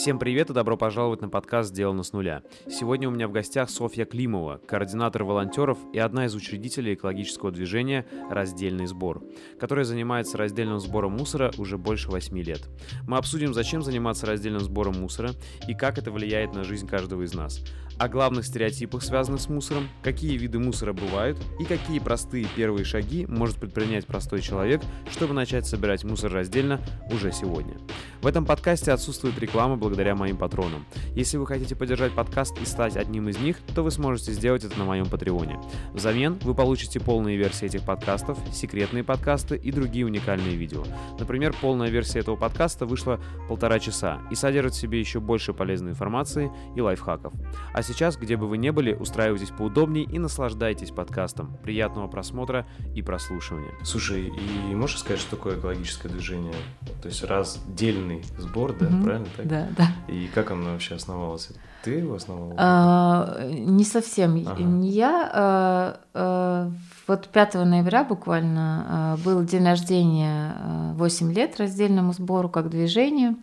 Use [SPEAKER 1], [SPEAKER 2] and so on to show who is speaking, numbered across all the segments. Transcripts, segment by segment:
[SPEAKER 1] Всем привет и добро пожаловать на подкаст «Сделано с нуля». Сегодня у меня в гостях Софья Климова, координатор волонтеров и одна из учредителей экологического движения «Раздельный сбор», которая занимается раздельным сбором мусора уже больше 8 лет. Мы обсудим, зачем заниматься раздельным сбором мусора и как это влияет на жизнь каждого из нас, о главных стереотипах, связанных с мусором, какие виды мусора бывают и какие простые первые шаги может предпринять простой человек, чтобы начать собирать мусор раздельно уже сегодня. В этом подкасте отсутствует реклама благодаря моим патронам. Если вы хотите поддержать подкаст и стать одним из них, то вы сможете сделать это на моем патреоне. Взамен вы получите полные версии этих подкастов, секретные подкасты и другие уникальные видео. Например, полная версия этого подкаста вышла полтора часа и содержит в себе еще больше полезной информации и лайфхаков. А сейчас, где бы вы ни были, устраивайтесь поудобнее и наслаждайтесь подкастом. Приятного просмотра и прослушивания.
[SPEAKER 2] Слушай, и можешь сказать, что такое экологическое движение? То есть раздельный сбор, да, mm-hmm. правильно так?
[SPEAKER 3] Да, да.
[SPEAKER 2] И как оно вообще основалось? Ты его основала?
[SPEAKER 3] А, не совсем. Ага. Не я. А, а, вот 5 ноября буквально а, был день рождения 8 лет раздельному сбору как движению.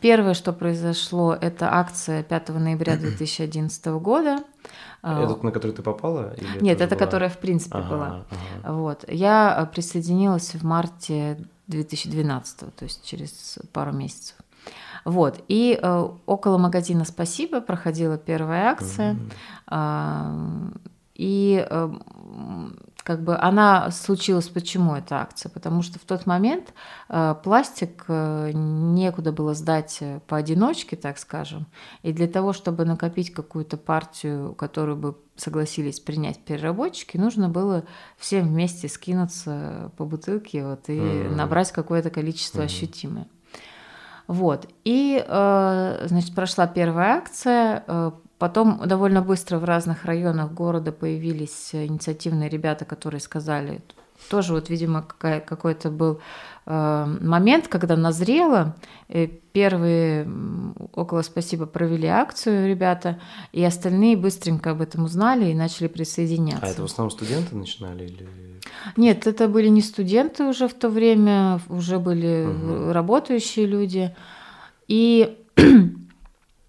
[SPEAKER 3] Первое, что произошло, это акция 5 ноября 2011 года.
[SPEAKER 2] Это на который ты попала?
[SPEAKER 3] Или Нет, это, была... которая в принципе ага, была. Ага. Вот. Я присоединилась в марте 2012, то есть через пару месяцев. Вот. И э, около магазина «Спасибо» проходила первая акция. Mm-hmm. Э, и э, как бы она случилась, почему эта акция? Потому что в тот момент э, пластик э, некуда было сдать э, поодиночке, так скажем. И для того, чтобы накопить какую-то партию, которую бы согласились принять переработчики, нужно было всем вместе скинуться по бутылке вот, и mm-hmm. набрать какое-то количество mm-hmm. ощутимое. Вот. И, э, значит, прошла первая акция. Э, потом довольно быстро в разных районах города появились инициативные ребята, которые сказали, тоже вот, видимо, какой-то был э, момент, когда назрело. Первые около «Спасибо» провели акцию ребята, и остальные быстренько об этом узнали и начали присоединяться.
[SPEAKER 2] А это в основном студенты начинали или...
[SPEAKER 3] Нет, это были не студенты уже в то время, уже были угу. работающие люди. И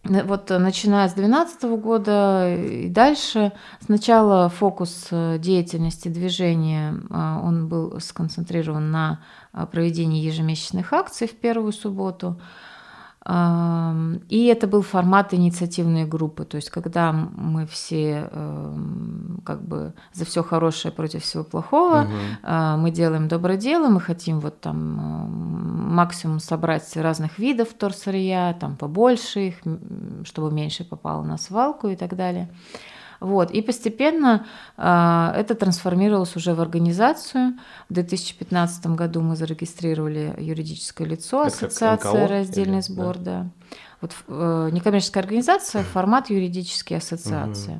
[SPEAKER 3] вот э, начиная с 2012 года и дальше, сначала фокус э, деятельности движения, э, он был сконцентрирован на проведении ежемесячных акций в первую субботу. И это был формат инициативной группы, то есть когда мы все эм, как бы за все хорошее против всего плохого, угу. мы делаем доброе дело, мы хотим вот там максимум собрать разных видов торсырья, там побольше их, чтобы меньше попало на свалку и так далее. Вот. И постепенно э, это трансформировалось уже в организацию. В 2015 году мы зарегистрировали юридическое лицо, это ассоциация раздельный или? сбор, да. да. Вот э, некоммерческая организация, формат юридические ассоциации.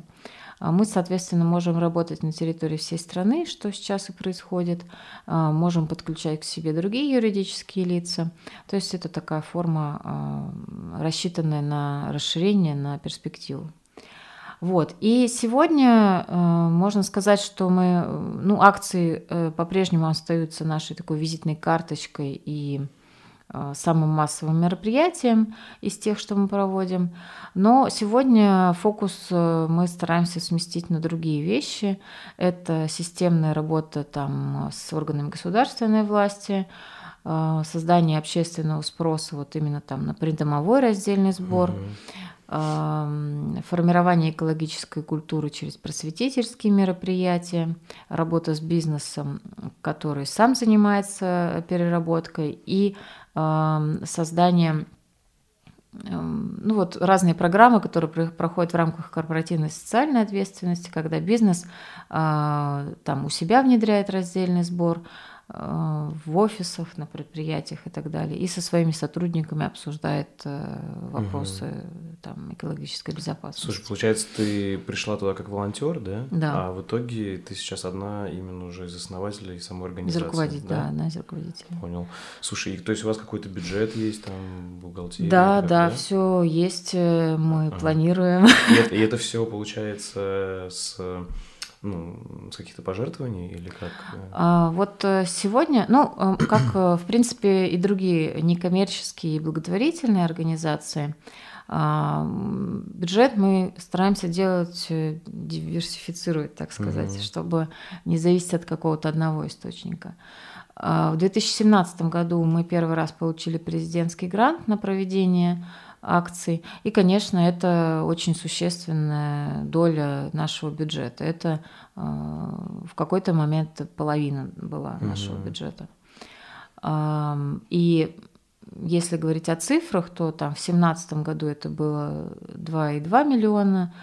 [SPEAKER 3] Угу. Мы, соответственно, можем работать на территории всей страны, что сейчас и происходит. А, можем подключать к себе другие юридические лица. То есть это такая форма, а, рассчитанная на расширение, на перспективу. Вот. И сегодня э, можно сказать, что мы, ну, акции э, по-прежнему остаются нашей такой визитной карточкой и э, самым массовым мероприятием из тех, что мы проводим. Но сегодня фокус э, мы стараемся сместить на другие вещи. Это системная работа там, с органами государственной власти, э, создание общественного спроса вот именно там на придомовой раздельный сбор. Угу формирование экологической культуры через просветительские мероприятия, работа с бизнесом, который сам занимается переработкой, и создание ну вот разные программы, которые проходят в рамках корпоративной социальной ответственности, когда бизнес а, там у себя внедряет раздельный сбор, Э, в офисах, на предприятиях и так далее, и со своими сотрудниками обсуждает э, вопросы угу. Там, экологической безопасности.
[SPEAKER 2] Слушай, получается, ты пришла туда как волонтер, да?
[SPEAKER 3] Да.
[SPEAKER 2] А в итоге ты сейчас одна именно уже из основателей самой организации.
[SPEAKER 3] Из руководителя, да? да, одна из руководителей.
[SPEAKER 2] Понял. Слушай, и то есть у вас какой-то бюджет есть, там, бухгалтерия?
[SPEAKER 3] Да, да, да, все есть, э, мы ага. планируем.
[SPEAKER 2] И это, и это все получается с ну, с каких-то пожертвований или как?
[SPEAKER 3] А, вот э, сегодня, ну, э, как, в принципе, и другие некоммерческие и благотворительные организации, бюджет мы стараемся делать, диверсифицировать, так сказать, mm-hmm. чтобы не зависеть от какого-то одного источника. А, в 2017 году мы первый раз получили президентский грант на проведение акций. И, конечно, это очень существенная доля нашего бюджета. Это э, в какой-то момент половина была нашего угу. бюджета. Э, и если говорить о цифрах, то там в 2017 году это было 2,2 миллиона,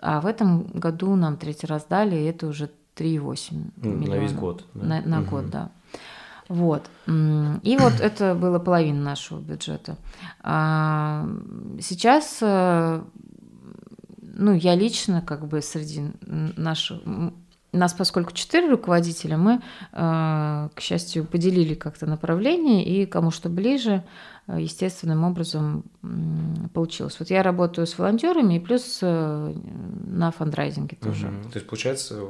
[SPEAKER 3] а в этом году нам третий раз дали, и это уже 3,8 миллиона.
[SPEAKER 2] На весь год.
[SPEAKER 3] Да? На, на угу. год, да. Вот. И вот это было половина нашего бюджета. А сейчас, э, ну, я лично как бы среди наших нас, поскольку четыре руководителя, мы, э, к счастью, поделили как-то направление, и кому что ближе, Э, естественным образом получилось. Вот я работаю с волонтерами и плюс э, на фандрайзинге тоже.
[SPEAKER 2] Угу. То есть, получается,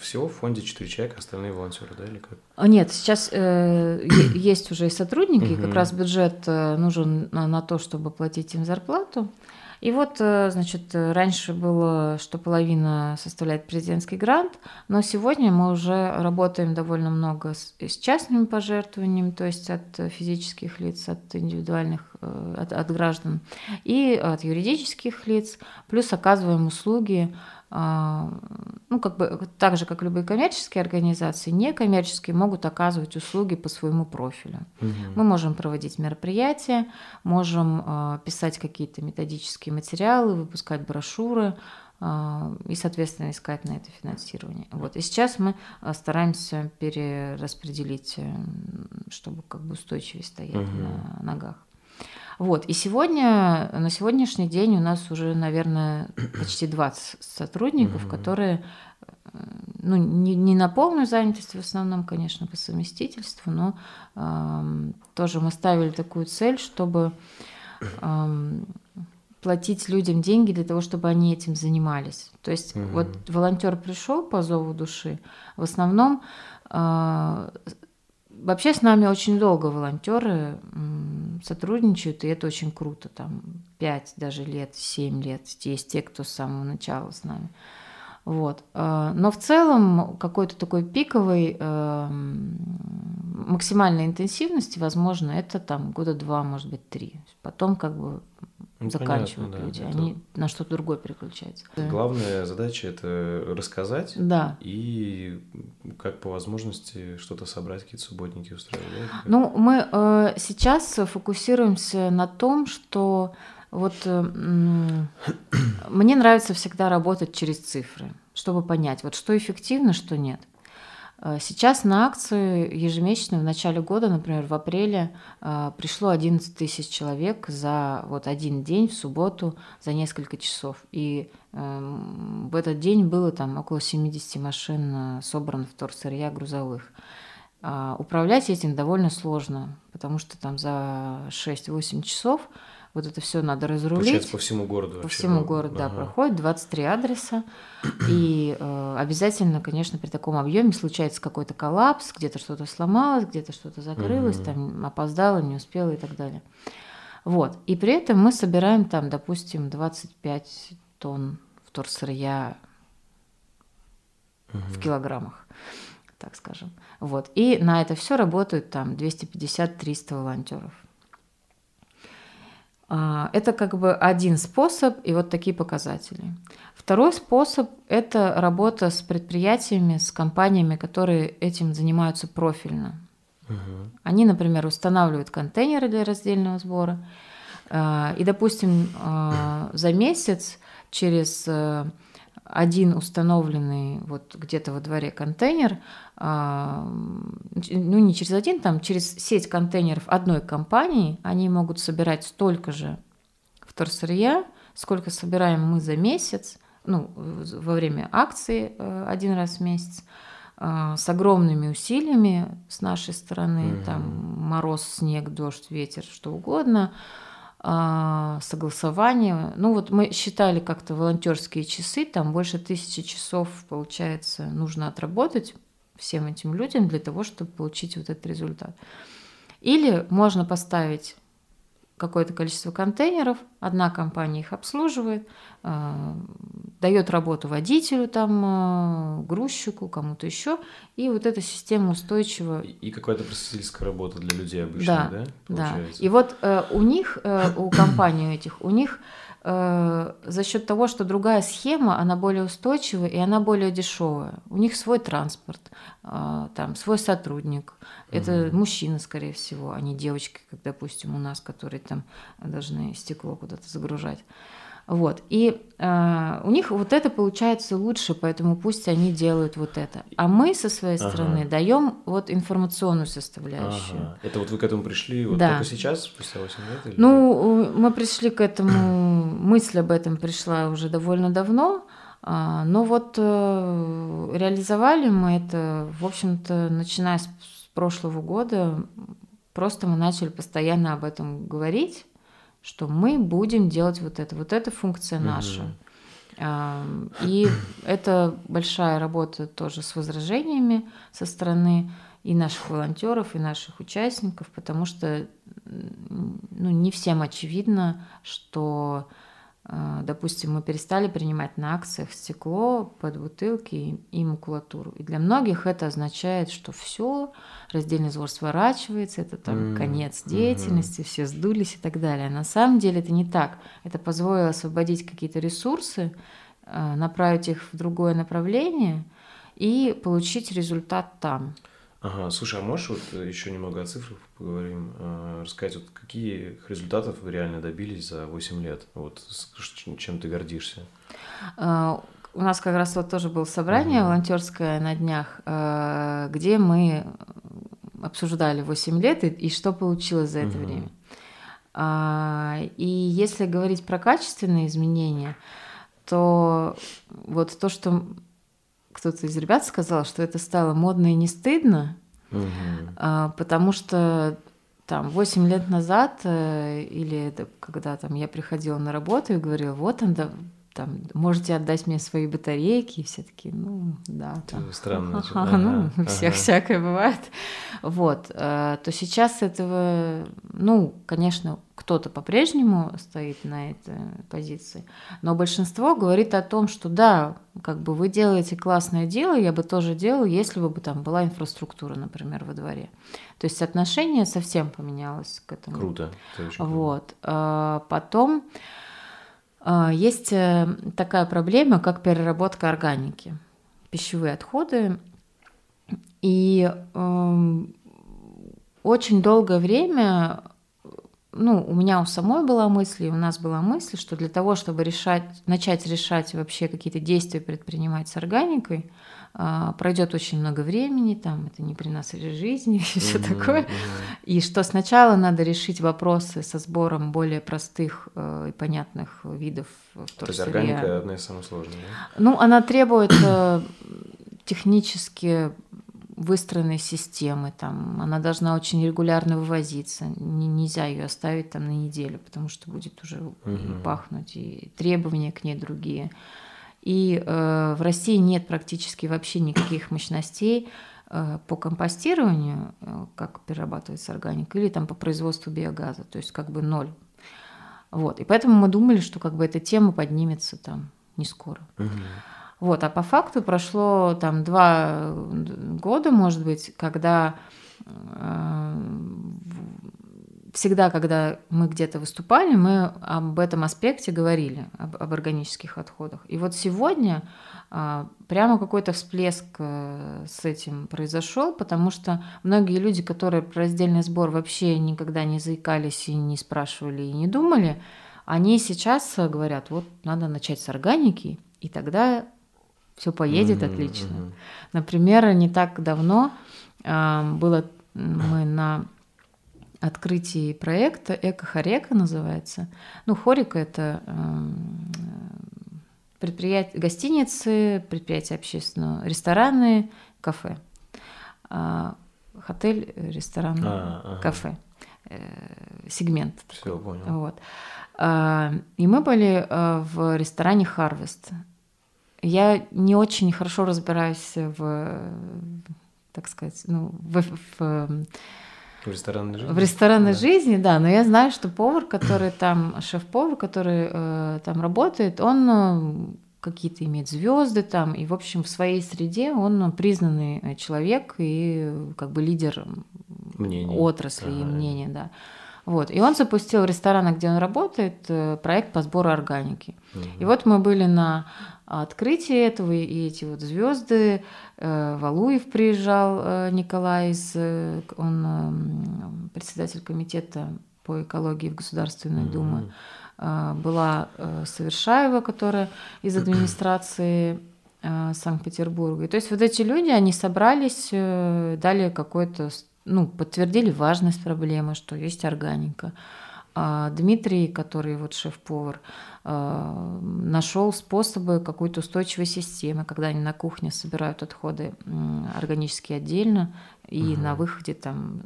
[SPEAKER 2] всего в фонде 4 человека, остальные волонтеры, да, или как?
[SPEAKER 3] А, нет, сейчас э, есть уже и сотрудники, угу. как раз бюджет нужен на, на то, чтобы платить им зарплату. И вот, э, значит, раньше было, что половина составляет президентский грант, но сегодня мы уже работаем довольно много с, с частными пожертвованиями, то есть от физических лиц, от индивидуальных, э, от, от граждан, и от юридических лиц, плюс оказываем услуги ну, как бы так же, как любые коммерческие организации, некоммерческие могут оказывать услуги по своему профилю. Угу. Мы можем проводить мероприятия, можем а, писать какие-то методические материалы, выпускать брошюры а, и, соответственно, искать на это финансирование. Вот. И сейчас мы стараемся перераспределить, э, чтобы как бы устойчивее стоять угу. на ногах. Вот. И сегодня, на сегодняшний день у нас уже, наверное, почти 20 сотрудников, которые э, ну, не, не на полную занятость в основном, конечно, по совместительству, но э, тоже мы ставили такую цель, чтобы э, платить людям деньги для того, чтобы они этим занимались. То есть угу. вот волонтер пришел по зову души, в основном э, Вообще с нами очень долго волонтеры сотрудничают, и это очень круто. Там 5 даже лет, 7 лет. Есть те, кто с самого начала с нами. Вот. А, но в целом какой-то такой пиковой эм, максимальной интенсивности, возможно, это там года два, может быть, три. Потом как бы ну, заканчивают понятно, люди, да. они это... на что-то другое переключаются.
[SPEAKER 2] Главная задача это рассказать
[SPEAKER 3] да.
[SPEAKER 2] и как по возможности что-то собрать, какие-то субботники устраивать.
[SPEAKER 3] Ну, мы э, сейчас фокусируемся на том, что вот э, мне нравится всегда работать через цифры, чтобы понять, вот что эффективно, что нет. Э, сейчас на акцию ежемесячно в начале года, например, в апреле э, пришло 11 тысяч человек за вот один день в субботу за несколько часов. И эм, в этот день было там около 70 машин э, собрано вторсырья грузовых. А управлять этим довольно сложно, потому что там за 6-8 часов вот это все надо разрулить. Получается,
[SPEAKER 2] по всему городу.
[SPEAKER 3] По всему да? городу, ага. да, проходит 23 адреса. И э, обязательно, конечно, при таком объеме случается какой-то коллапс, где-то что-то сломалось, где-то что-то закрылось, угу. там опоздало, не успела и так далее. Вот. И при этом мы собираем там, допустим, 25 тонн вторсырья угу. в килограммах, так скажем. Вот. И на это все работают там 250-300 волонтеров. А, это как бы один способ и вот такие показатели. Второй способ – это работа с предприятиями, с компаниями, которые этим занимаются профильно. Угу. Они, например, устанавливают контейнеры для раздельного сбора. А, и, допустим, а, за месяц через э, один установленный вот где-то во дворе контейнер, а, ну не через один, там через сеть контейнеров одной компании, они могут собирать столько же вторсырья, сколько собираем мы за месяц, ну, во время акции э, один раз в месяц, а, с огромными усилиями с нашей стороны, mm-hmm. там мороз, снег, дождь, ветер, что угодно – согласование. Ну вот мы считали как-то волонтерские часы, там больше тысячи часов, получается, нужно отработать всем этим людям для того, чтобы получить вот этот результат. Или можно поставить какое-то количество контейнеров, одна компания их обслуживает, э, дает работу водителю, там, э, грузчику, кому-то еще, и вот эта система устойчива.
[SPEAKER 2] И, какая-то просветительская работа для людей обычно, да?
[SPEAKER 3] Да, да. И вот э, у них, у компаний этих, у них э, за счет того, что другая схема, она более устойчивая и она более дешевая. У них свой транспорт, э, там свой сотрудник. Это угу. мужчины, скорее всего, а не девочки, как, допустим, у нас, которые там должны стекло куда-то загружать. Вот. И э, у них вот это получается лучше, поэтому пусть они делают вот это. А мы со своей ага. стороны даем вот информационную составляющую. Ага.
[SPEAKER 2] Это вот вы к этому пришли вот да. только сейчас, спустя 8 лет? Или
[SPEAKER 3] ну, как? мы пришли к этому, мысль об этом пришла уже довольно давно. А, но вот э, реализовали мы это, в общем-то, начиная с прошлого года, просто мы начали постоянно об этом говорить что мы будем делать вот это, вот эта функция наша. И это большая работа тоже с возражениями со стороны и наших волонтеров, и наших участников, потому что ну, не всем очевидно, что а, допустим, мы перестали принимать на акциях стекло под бутылки и макулатуру. И для многих это означает, что все, раздельный сбор сворачивается, это там mm. конец деятельности, mm-hmm. все сдулись и так далее. На самом деле это не так. Это позволило освободить какие-то ресурсы, а, направить их в другое направление и получить результат там.
[SPEAKER 2] Ага, слушай, а можешь вот э, еще немного о цифрах поговорим, э, рассказать, вот какие результатов вы реально добились за 8 лет? Вот чем ты гордишься?
[SPEAKER 3] А, у нас как раз вот тоже было собрание угу. волонтерское на днях, э, где мы обсуждали 8 лет и, и что получилось за это угу. время. А, и если говорить про качественные изменения, то вот то, что кто-то из ребят сказал, что это стало модно и не стыдно, угу. потому что там 8 лет назад, э, или это когда там я приходила на работу и говорила, вот он, да, там, можете отдать мне свои батарейки, и все таки ну, да. Там,
[SPEAKER 2] Странно.
[SPEAKER 3] Ага, ну, ага. всех всякое бывает. Вот, э, то сейчас этого, ну, конечно, кто-то по-прежнему стоит на этой позиции, но большинство говорит о том, что да, как бы вы делаете классное дело, я бы тоже делал, если бы там была инфраструктура, например, во дворе. То есть отношение совсем поменялось к этому.
[SPEAKER 2] Круто.
[SPEAKER 3] Вот. Э, потом есть такая проблема, как переработка органики, пищевые отходы. И э, очень долгое время ну, у меня у самой была мысль, и у нас была мысль, что для того, чтобы решать, начать решать вообще какие-то действия предпринимать с органикой, а, пройдет очень много времени, там это не при нас жизни и все mm-hmm, такое. Mm-hmm. И что сначала надо решить вопросы со сбором более простых э, и понятных видов
[SPEAKER 2] То есть органика одна из самых сложных, да?
[SPEAKER 3] Ну, она требует э, технически выстроенной системы, там, она должна очень регулярно вывозиться, не, нельзя ее оставить там на неделю, потому что будет уже угу. пахнуть, и требования к ней другие. И э, в России нет практически вообще никаких мощностей э, по компостированию, э, как перерабатывается органика, или там по производству биогаза, то есть как бы ноль. Вот. И поэтому мы думали, что как бы эта тема поднимется там не скоро. Угу. Вот, а по факту прошло там два года, может быть, когда э, всегда, когда мы где-то выступали, мы об этом аспекте говорили, об, об органических отходах. И вот сегодня э, прямо какой-то всплеск э, с этим произошел, потому что многие люди, которые про раздельный сбор вообще никогда не заикались и не спрашивали и не думали, они сейчас говорят, вот надо начать с органики, и тогда все поедет mm-hmm, отлично. Mm-hmm. Например, не так давно э, было мы на открытии проекта Эко-Хорека называется. Ну, Хорика это э, предприятие, гостиницы, предприятия общественного, рестораны, кафе. Э, отель, ресторан, а, ага. кафе. сегмент.
[SPEAKER 2] Все, такой. понял.
[SPEAKER 3] Вот. А, и мы были в ресторане Harvest. Я не очень хорошо разбираюсь в, так сказать, ну, в, в
[SPEAKER 2] в ресторанной жизни?
[SPEAKER 3] В ресторанной да. жизни, да. Но я знаю, что повар, который там, шеф-повар, который э, там работает, он э, какие-то имеет звезды там, и, в общем, в своей среде он признанный человек и как бы лидер мнений. отрасли ага. и мнения, да. Вот. И он запустил в ресторанах, где он работает, э, проект по сбору органики. Угу. И вот мы были на открытии этого, и эти вот звезды. Э, Валуев приезжал, э, Николай, из, он эм, председатель комитета по экологии в Государственной угу. Думе. Была Совершаева, которая из администрации Санкт-Петербурга. И то есть вот эти люди, они собрались, дали какой-то ну, подтвердили важность проблемы, что есть органика. А Дмитрий, который вот шеф-повар, а, нашел способы какой-то устойчивой системы, когда они на кухне собирают отходы органически отдельно, и угу. на выходе там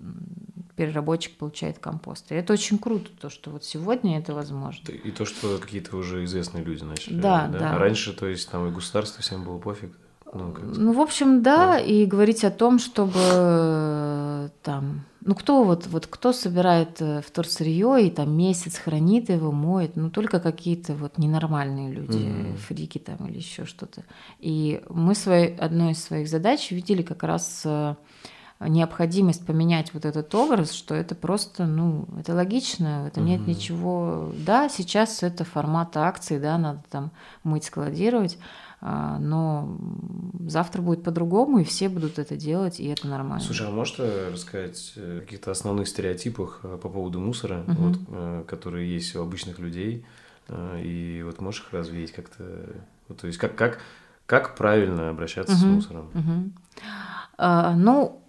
[SPEAKER 3] переработчик получает компост. И это очень круто, то, что вот сегодня это возможно.
[SPEAKER 2] И то, что какие-то уже известные люди начали.
[SPEAKER 3] Да, да. да.
[SPEAKER 2] А раньше, то есть, там и государство всем было пофиг.
[SPEAKER 3] Ну, ну, в общем, да, да, и говорить о том, чтобы э, там, ну кто вот, вот кто собирает э, вторсырье и там месяц хранит его, моет, ну только какие-то вот ненормальные люди, mm-hmm. фрики там или еще что-то. И мы своей, одной из своих задач видели как раз э, необходимость поменять вот этот образ, что это просто, ну, это логично, в этом mm-hmm. нет ничего. Да, сейчас это формат акции, да, надо там мыть, складировать, а, но завтра будет по-другому, и все будут это делать, и это нормально.
[SPEAKER 2] Слушай, а можешь рассказать о каких-то основных стереотипах э, по поводу мусора, угу. вот, э, которые есть у обычных людей, э, и вот можешь их развеять как-то, то есть как, как, как правильно обращаться угу. с мусором?
[SPEAKER 3] Угу. А, ну,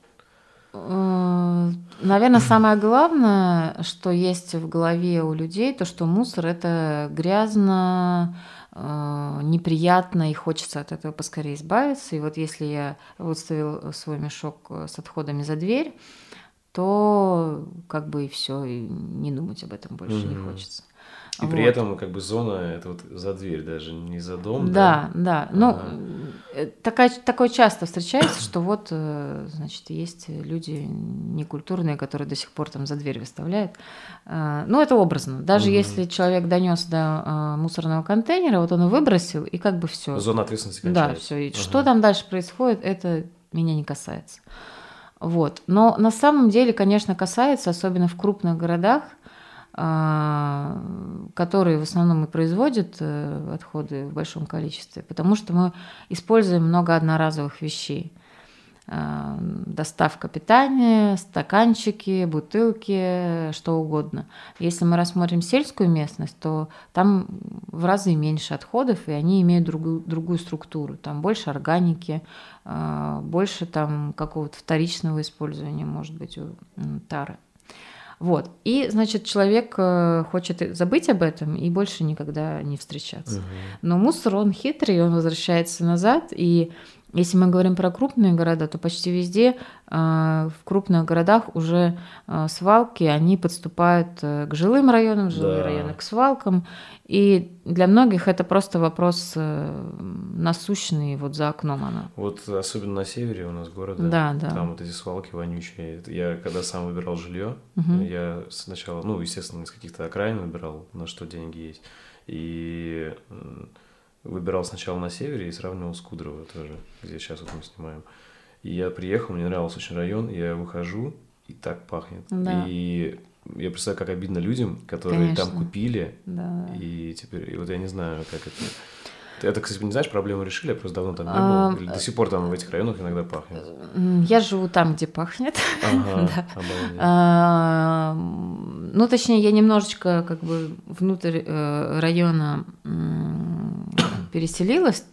[SPEAKER 3] Наверное, самое главное, что есть в голове у людей, то, что мусор это грязно, Э, неприятно и хочется от этого поскорее избавиться. И вот если я выставил свой мешок э, с отходами за дверь, то как бы и все, и не думать об этом больше mm-hmm. не хочется.
[SPEAKER 2] И вот. при этом как бы зона это вот за дверь даже, не за дом.
[SPEAKER 3] Да, да. да. Ну, э, такая, такое часто встречается, что вот, э, значит, есть люди некультурные, которые до сих пор там за дверь выставляют. Э, ну, это образно. Даже угу. если человек донес до мусорного контейнера, вот он его выбросил, и как бы все.
[SPEAKER 2] Зона ответственности кончается.
[SPEAKER 3] Да, все. И угу. что там дальше происходит, это меня не касается. Вот. Но на самом деле, конечно, касается, особенно в крупных городах, которые в основном и производят э, отходы в большом количестве, потому что мы используем много одноразовых вещей. А, доставка питания, стаканчики, бутылки, что угодно. Если мы рассмотрим сельскую местность, то там в разы меньше отходов, и они имеют другую, другую структуру. Там больше органики, а, больше там какого-то вторичного использования, может быть, у тары. Вот. И, значит, человек э, хочет забыть об этом и больше никогда не встречаться. Угу. Но мусор, он хитрый, он возвращается назад, и если мы говорим про крупные города, то почти везде э, в крупных городах уже э, свалки, они подступают э, к жилым районам, жилые да. районы к свалкам. И для многих это просто вопрос насущный, вот за окном она.
[SPEAKER 2] Вот особенно на севере у нас города,
[SPEAKER 3] да, да.
[SPEAKER 2] там вот эти свалки вонючие. Я когда сам выбирал жилье, угу. я сначала, ну, естественно, из каких-то окраин выбирал, на что деньги есть. И выбирал сначала на севере и сравнивал с Кудрово тоже, где сейчас вот мы снимаем. И я приехал, мне нравился очень район, я выхожу, и так пахнет. Да. И я представляю, как обидно людям, которые Конечно. там купили,
[SPEAKER 3] да.
[SPEAKER 2] и теперь, и вот я не знаю, как это... Это, кстати, не знаешь, проблему решили, я просто давно там не был. А, Или до сих пор там в этих районах иногда пахнет.
[SPEAKER 3] Я живу там, где пахнет.
[SPEAKER 2] Ага,
[SPEAKER 3] да. а, ну, точнее, я немножечко как бы внутрь э, района переселилась,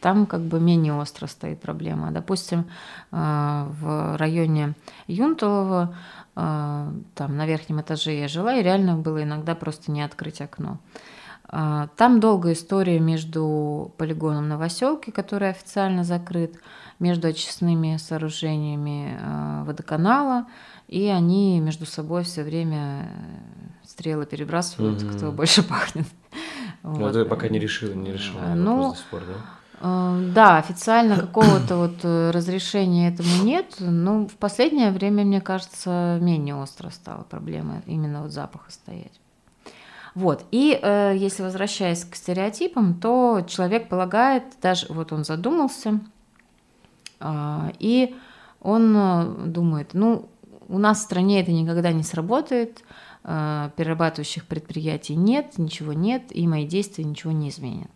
[SPEAKER 3] там как бы менее остро стоит проблема. Допустим, э, в районе Юнтового, э, там на верхнем этаже я жила, и реально было иногда просто не открыть окно. А, там долгая история между полигоном Новоселки, который официально закрыт, между очистными сооружениями водоканала, и они между собой все время э, стрелы перебрасывают, mm-hmm. кто больше пахнет.
[SPEAKER 2] Ну, вот. это пока не решил, не решил ну, до сих пор, да?
[SPEAKER 3] Э, да, официально какого-то вот э, разрешения этому нет, но в последнее время, мне кажется, менее остро стала проблема именно вот запаха стоять. Вот. И э, если возвращаясь к стереотипам, то человек полагает, даже вот он задумался, э, и он думает, ну, у нас в стране это никогда не сработает, э, перерабатывающих предприятий нет, ничего нет, и мои действия ничего не изменят.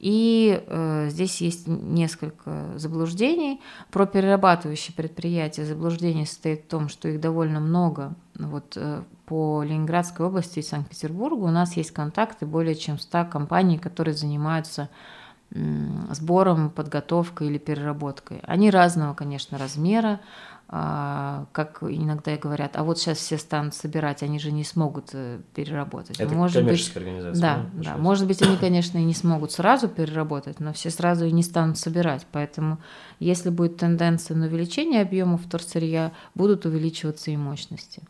[SPEAKER 3] И э, здесь есть несколько заблуждений. Про перерабатывающие предприятия заблуждение состоит в том, что их довольно много. Вот э, по Ленинградской области и Санкт-Петербургу у нас есть контакты более чем 100 компаний, которые занимаются э, сбором, подготовкой или переработкой. Они разного, конечно, размера, а, как иногда говорят, а вот сейчас все станут собирать, они же не смогут э, переработать.
[SPEAKER 2] Это может коммерческая быть, организация.
[SPEAKER 3] Да, да, да. Может быть, они, конечно, и не смогут сразу переработать, но все сразу и не станут собирать. Поэтому, если будет тенденция на увеличение объемов вторсырья, будут увеличиваться и мощности.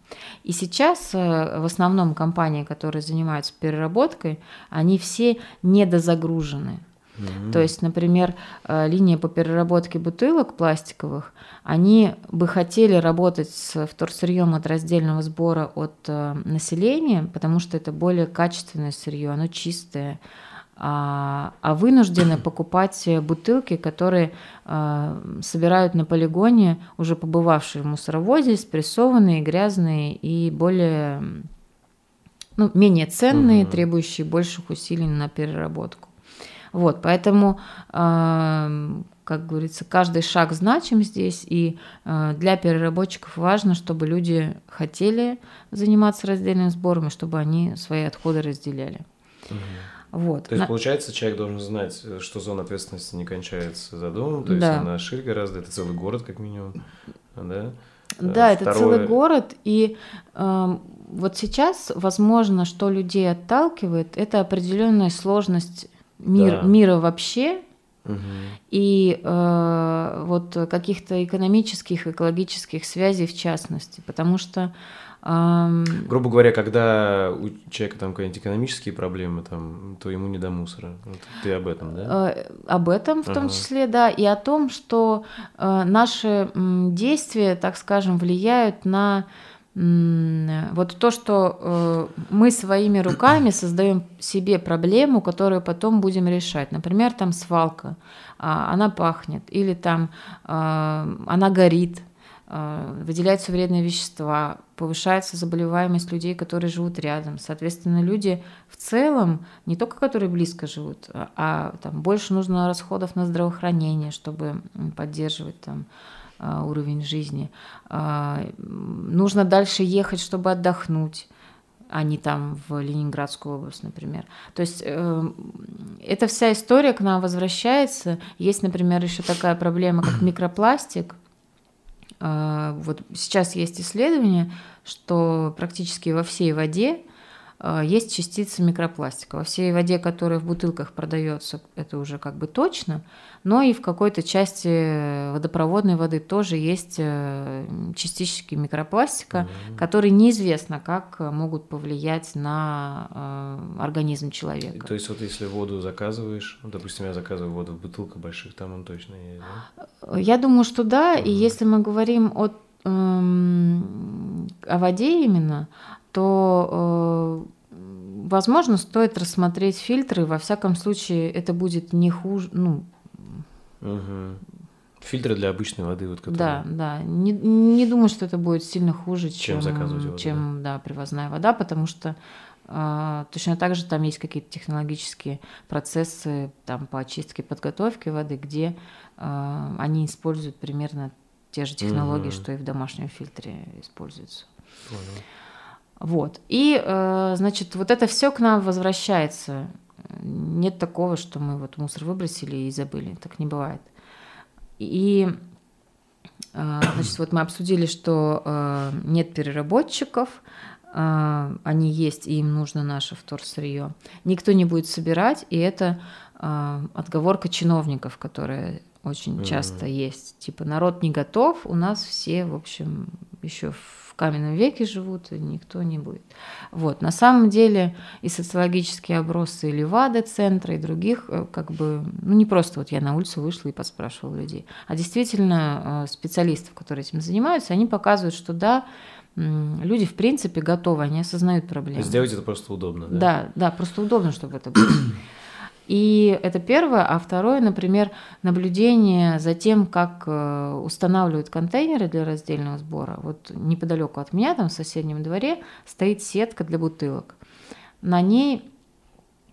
[SPEAKER 3] И сейчас э, в основном компании, которые занимаются переработкой, они все недозагружены. То есть, например, э, линия по переработке бутылок пластиковых, они бы хотели работать с вторсырьем от раздельного сбора от э, населения, потому что это более качественное сырье, оно чистое, а, а вынуждены покупать бутылки, которые э, собирают на полигоне, уже побывавшие в мусоровозе, спрессованные, грязные и более ну, менее ценные, угу. требующие больших усилий на переработку. Вот, поэтому, как говорится, каждый шаг значим здесь, и а, для переработчиков важно, чтобы люди хотели заниматься раздельным сбором, и чтобы они свои отходы разделяли.
[SPEAKER 2] Угу. Вот. То есть, получается, человек должен знать, что зона ответственности не кончается за домом, то есть да. она шире гораздо, это целый город как минимум, да?
[SPEAKER 3] Да, Второе... это целый город, и э, вот сейчас, возможно, что людей отталкивает, это определенная сложность мир, да. мира вообще угу. и э, вот каких-то экономических, экологических связей в частности, потому что
[SPEAKER 2] Um... Грубо говоря, когда у человека там какие-нибудь экономические проблемы, там, то ему не до мусора. Вот ты об этом, да?
[SPEAKER 3] Uh, об этом в ага. том числе, да, и о том, что uh, наши действия, так скажем, влияют на вот то, что э, мы своими руками создаем себе проблему, которую потом будем решать. Например, там свалка, а, она пахнет, или там а, она горит, а, выделяются вредные вещества, повышается заболеваемость людей, которые живут рядом. Соответственно, люди в целом, не только которые близко живут, а там больше нужно расходов на здравоохранение, чтобы поддерживать там а, уровень жизни. А, нужно дальше ехать, чтобы отдохнуть а не там в Ленинградскую область, например. То есть э, эта вся история к нам возвращается. Есть, например, еще такая проблема, как микропластик. Э, вот сейчас есть исследование, что практически во всей воде есть частицы микропластика. Во всей воде, которая в бутылках продается, это уже как бы точно но и в какой-то части водопроводной воды тоже есть э, частички микропластика, mm-hmm. которые неизвестно как могут повлиять на э, организм человека.
[SPEAKER 2] То есть вот если воду заказываешь, допустим, я заказываю воду в бутылках больших, там он точно есть,
[SPEAKER 3] да? Я думаю, что да, mm-hmm. и если мы говорим о, эм, о воде именно, то э, возможно, стоит рассмотреть фильтры. Во всяком случае, это будет не хуже, ну,
[SPEAKER 2] Угу. Фильтры для обычной воды, вот
[SPEAKER 3] которые... Да, да. Не, не думаю, что это будет сильно хуже, чем,
[SPEAKER 2] чем заказывать воду,
[SPEAKER 3] чем да. Да, привозная вода, потому что э, точно так же там есть какие-то технологические процессы там, по очистке, подготовке воды, где э, они используют примерно те же технологии, угу. что и в домашнем фильтре используются. Понял. Вот. И, э, значит, вот это все к нам возвращается нет такого, что мы вот мусор выбросили и забыли. Так не бывает. И а, значит, вот мы обсудили, что а, нет переработчиков, они есть, и им нужно наше вторсырье. Никто не будет собирать, и это отговорка чиновников, которая очень mm-hmm. часто есть. Типа народ не готов, у нас все, в общем, еще в каменном веке живут, и никто не будет. Вот. На самом деле и социологические опросы Левады центра, и других, э, как бы, ну не просто вот я на улицу вышла и поспрашивала людей, а действительно э, специалистов, которые этим занимаются, они показывают, что да, люди в принципе готовы, они осознают проблему.
[SPEAKER 2] Сделать это просто удобно, да?
[SPEAKER 3] Да, да, просто удобно, чтобы это было. И это первое. А второе, например, наблюдение за тем, как э, устанавливают контейнеры для раздельного сбора. Вот неподалеку от меня, там в соседнем дворе, стоит сетка для бутылок. На ней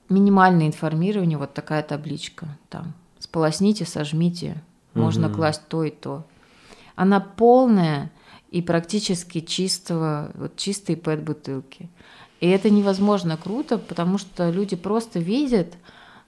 [SPEAKER 3] минимальное информирование, вот такая табличка. Там сполосните, сожмите, можно угу. класть то и то. Она полная и практически чистого, вот чистые пэт-бутылки. И это невозможно круто, потому что люди просто видят,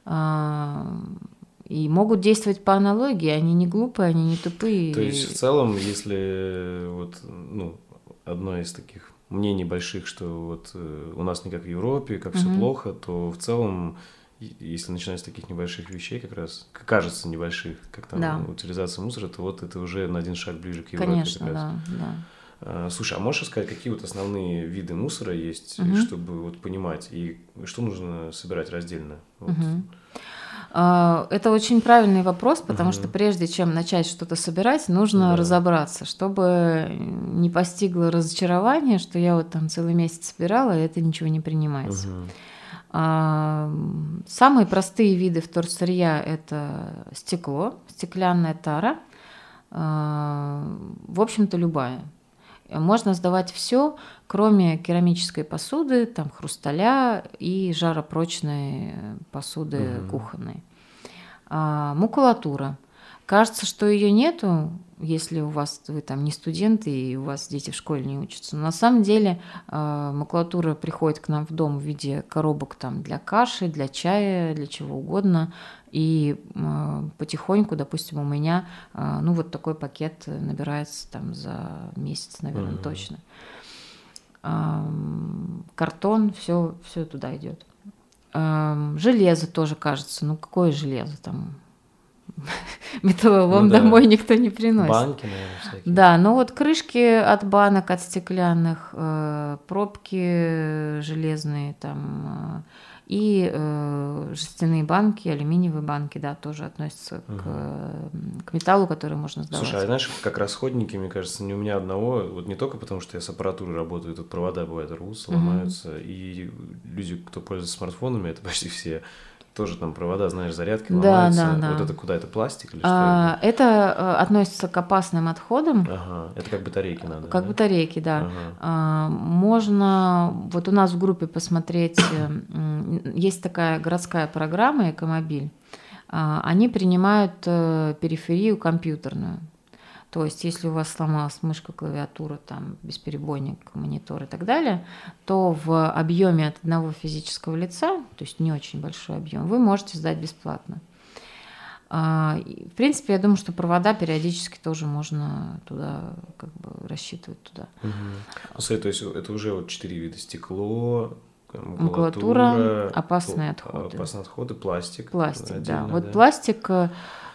[SPEAKER 3] и могут действовать по аналогии, они не глупые, они не тупые.
[SPEAKER 2] То есть в целом, если вот, ну, одно из таких мнений больших, что вот э, у нас не как в Европе, как угу. все плохо, то в целом, если начинать с таких небольших вещей, как раз, кажется небольших, как там да. утилизация мусора, то вот это уже на один шаг ближе к Европе.
[SPEAKER 3] Конечно, как раз. да, да.
[SPEAKER 2] А, слушай, а можешь сказать, какие вот основные виды мусора есть, угу. чтобы вот понимать, и что нужно собирать раздельно? Вот.
[SPEAKER 3] Угу. Это очень правильный вопрос, потому угу. что прежде чем начать что-то собирать, нужно да. разобраться, чтобы не постигло разочарование, что я вот там целый месяц собирала, и это ничего не принимается. Угу. Самые простые виды вторсырья – это стекло, стеклянная тара, в общем-то любая. Можно сдавать все, кроме керамической посуды, там хрусталя и жаропрочной посуды угу. кухонной. А, макулатура. Кажется, что ее нету, если у вас вы там не студенты и у вас дети в школе не учатся. Но на самом деле э, макулатура приходит к нам в дом в виде коробок там для каши, для чая, для чего угодно. И э, потихоньку, допустим, у меня, э, ну вот такой пакет набирается там за месяц, наверное, mm-hmm. точно. Э, картон, все, все туда идет. Э, железо тоже кажется, ну какое железо там? Металлолом ну, да. домой никто не приносит.
[SPEAKER 2] Банки, наверное, всякие.
[SPEAKER 3] Да, ну вот крышки от банок, от стеклянных, э, пробки железные там, э, и э, жестяные банки, алюминиевые банки, да, тоже относятся угу. к, к металлу, который можно сдавать.
[SPEAKER 2] Слушай, а знаешь, как расходники, мне кажется, не у меня одного, вот не только потому, что я с аппаратурой работаю, тут провода бывают рвутся, ломаются, угу. и люди, кто пользуется смартфонами, это почти все тоже там провода, знаешь, зарядки да, Да, да. Вот это куда? Это пластик или что?
[SPEAKER 3] А, это? это э, относится к опасным отходам.
[SPEAKER 2] Ага, это как батарейки надо.
[SPEAKER 3] Как да? батарейки, да. Ага. А, можно вот у нас в группе посмотреть, э, есть такая городская программа «Экомобиль». А, они принимают э, периферию компьютерную. То есть, если у вас сломалась мышка, клавиатура, там, бесперебойник, монитор и так далее, то в объеме от одного физического лица, то есть не очень большой объем, вы можете сдать бесплатно. А, в принципе, я думаю, что провода периодически тоже можно туда как бы рассчитывать туда.
[SPEAKER 2] Угу. То есть это уже вот четыре вида стекло,
[SPEAKER 3] макулатура, макулатура опасные отходы.
[SPEAKER 2] Опасные отходы, пластик.
[SPEAKER 3] Пластик, да. Вот да. пластик э,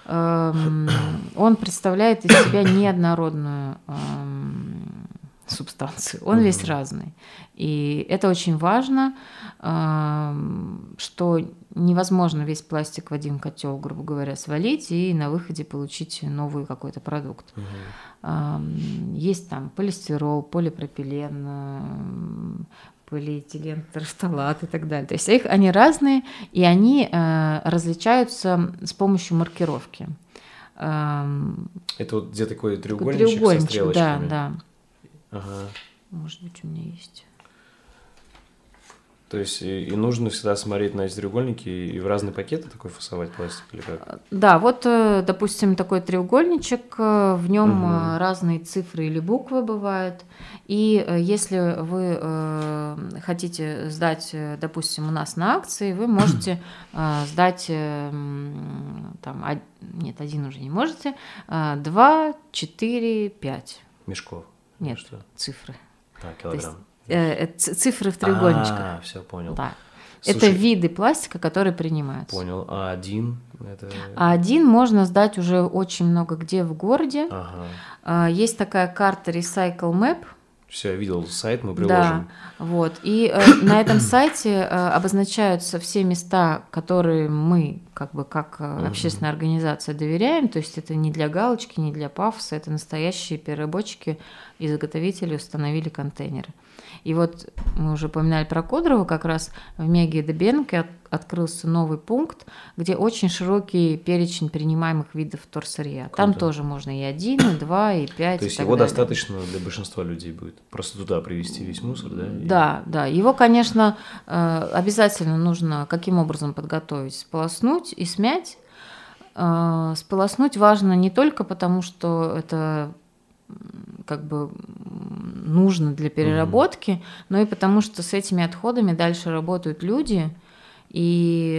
[SPEAKER 3] он представляет из себя неоднородную эм, субстанцию. Он весь разный. И это очень важно, эм, что невозможно весь пластик в один котел, грубо говоря, свалить и на выходе получить новый какой-то продукт. Есть там полистирол, полипропилен, полиэтилен, терфталат и так далее. То есть их, они разные, и они э, различаются с помощью маркировки.
[SPEAKER 2] Эм, Это вот где такой треугольничек, треугольничек со стрелочками?
[SPEAKER 3] Да, да.
[SPEAKER 2] Ага.
[SPEAKER 3] Может быть, у меня есть.
[SPEAKER 2] То есть и, и нужно всегда смотреть на эти треугольники и в разные пакеты такой фасовать пластик или как?
[SPEAKER 3] Да, вот, э, допустим, такой треугольничек, э, в нем угу. разные цифры или буквы бывают. И если вы хотите сдать, допустим, у нас на акции, вы можете сдать там, нет, один уже не можете, два, четыре, пять.
[SPEAKER 2] Мешков?
[SPEAKER 3] Нет, что? цифры.
[SPEAKER 2] А, килограмм.
[SPEAKER 3] Э, цифры в треугольничках.
[SPEAKER 2] А, все понял.
[SPEAKER 3] Да. Слушай, это виды пластика, которые принимаются.
[SPEAKER 2] Понял. А один? Это...
[SPEAKER 3] А один можно сдать уже очень много где в городе. Ага. А, есть такая карта Recycle Map.
[SPEAKER 2] Все, я видел сайт, мы приложим.
[SPEAKER 3] Да, вот. И э, на этом сайте э, обозначаются все места, которые мы, как бы, как э, общественная организация доверяем. То есть это не для галочки, не для пафоса, это настоящие переработчики и заготовители установили контейнеры. И вот мы уже упоминали про Кодрово, как раз в Меге Дебенке от, открылся новый пункт, где очень широкий перечень принимаемых видов вторсырья. Круто. Там тоже можно и один, и два, и пять.
[SPEAKER 2] То есть его далее. достаточно для большинства людей будет? Просто туда привезти весь мусор, да? И...
[SPEAKER 3] Да, да. Его, конечно, э, обязательно нужно каким образом подготовить? Сполоснуть и смять. Э, сполоснуть важно не только потому, что это как бы нужно для переработки, mm но и потому, что с этими отходами дальше работают люди, и